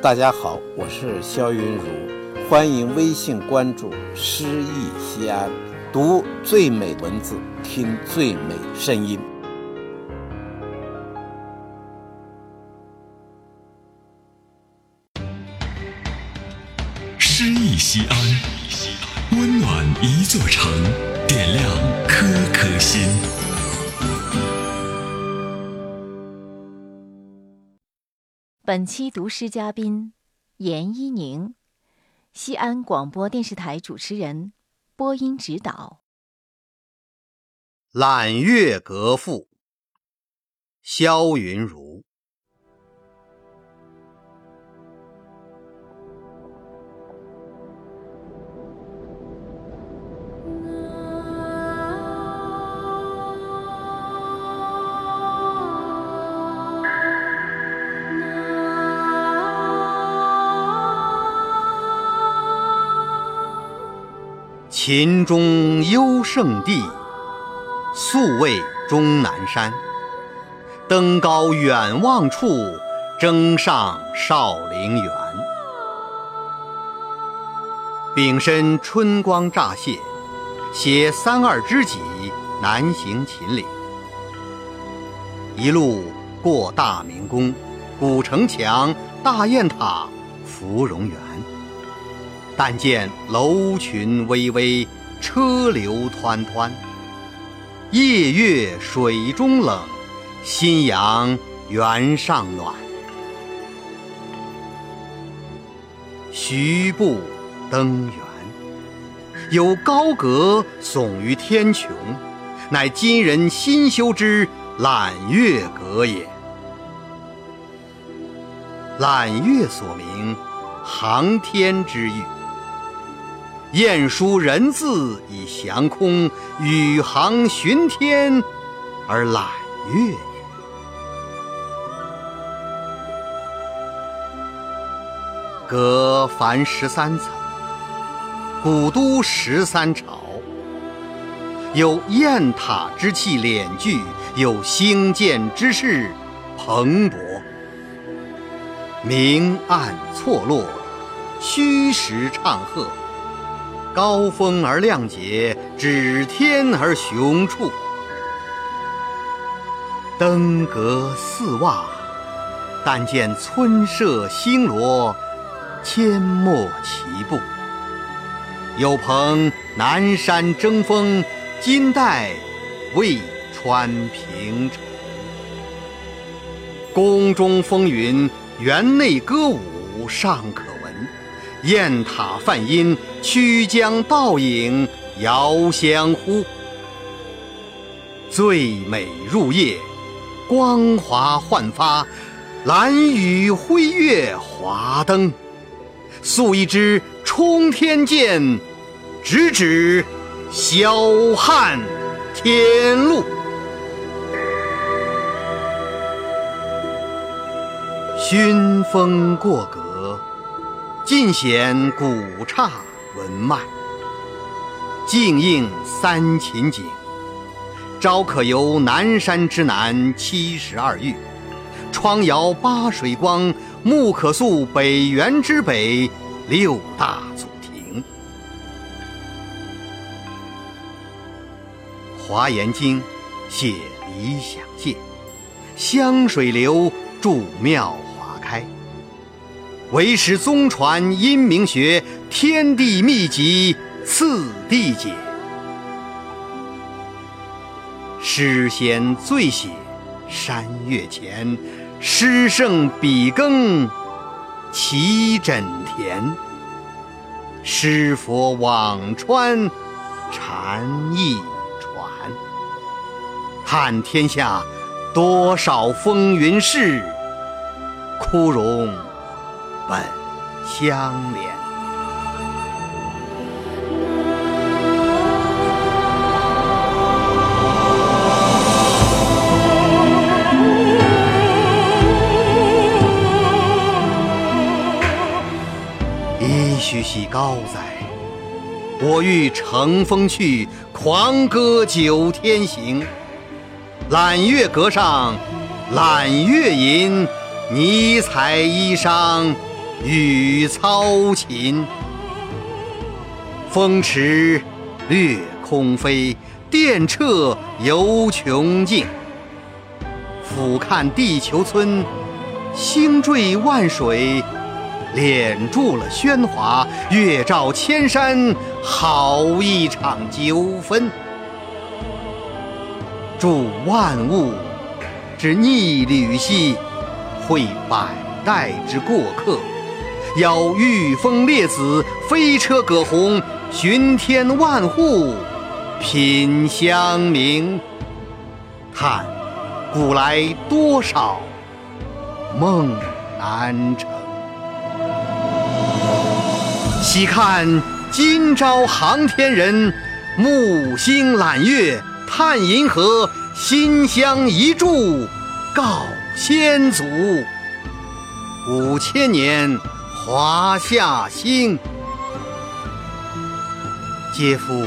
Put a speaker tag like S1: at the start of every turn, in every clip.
S1: 大家好，我是肖云如，欢迎微信关注“诗意西安”，读最美文字，听最美声音。
S2: 诗意西安，温暖一座城，点亮颗颗心。
S3: 本期读诗嘉宾严一宁，西安广播电视台主持人，播音指导。
S4: 《揽月阁赋》萧云如。秦中幽胜地，宿卫终南山。登高远望处，征上少陵园。丙申春光乍泄，携三二知己南行秦岭。一路过大明宫、古城墙、大雁塔、芙蓉园。但见楼群巍巍，车流湍湍。夜月水中冷，新阳原上暖。徐步登园，有高阁耸于天穹，乃今人新修之揽月阁也。揽月所名，航天之誉。雁书人字以翔空，宇航巡天而揽月也。阁凡十三层，古都十三朝。有雁塔之气敛聚，有兴建之势蓬勃。明暗错落，虚实唱和。高峰而亮节，指天而雄处。登阁四望，但见村舍星罗，阡陌齐布。有朋南山争锋，今代渭川平城。宫中风云，园内歌舞尚可。雁塔泛音，曲江倒影遥相呼。最美入夜，光华焕发，蓝雨辉月华灯。塑一支冲天剑，直指霄汉天路。熏风过阁。尽显古刹文脉，静应三秦景。朝可游南山之南七十二峪，窗遥八水光，暮可宿北园之北六大祖庭。《华严经》写理想界，香水流，祝妙华开。唯识宗传阴明学，天地秘籍次第解。诗仙最写山岳前，诗圣笔耕齐枕田。诗佛辋川禅意传，看天下多少风云事，枯荣。本相连，噫吁兮高哉！我欲乘风去，狂歌九天行。揽月阁上揽月吟，尼采衣裳。雨操琴。风驰掠空飞，电掣游穷尽。俯瞰地球村，星坠万水，敛住了喧哗，月照千山，好一场纠纷。祝万物之逆旅兮，会百代之过客。邀御风列子，飞车葛洪，巡天万户，品香茗。叹古来多少梦难成。喜看今朝航天人，木星揽月，探银河，心香一炷，告先祖。五千年华夏兴，嗟夫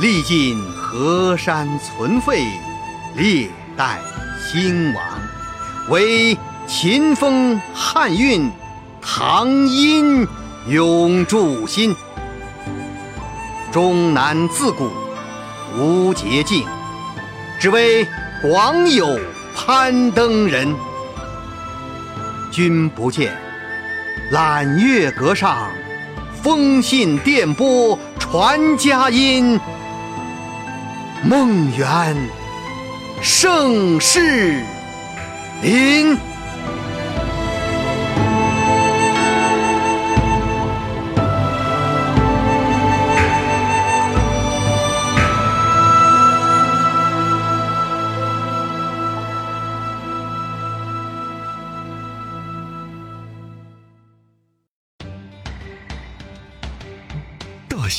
S4: 历尽河山存废，历代兴亡，惟秦风汉韵，唐音永驻心。终南自古无捷径，只为广有攀登人。君不见，揽月阁上，风信电波传佳音。梦圆盛世临。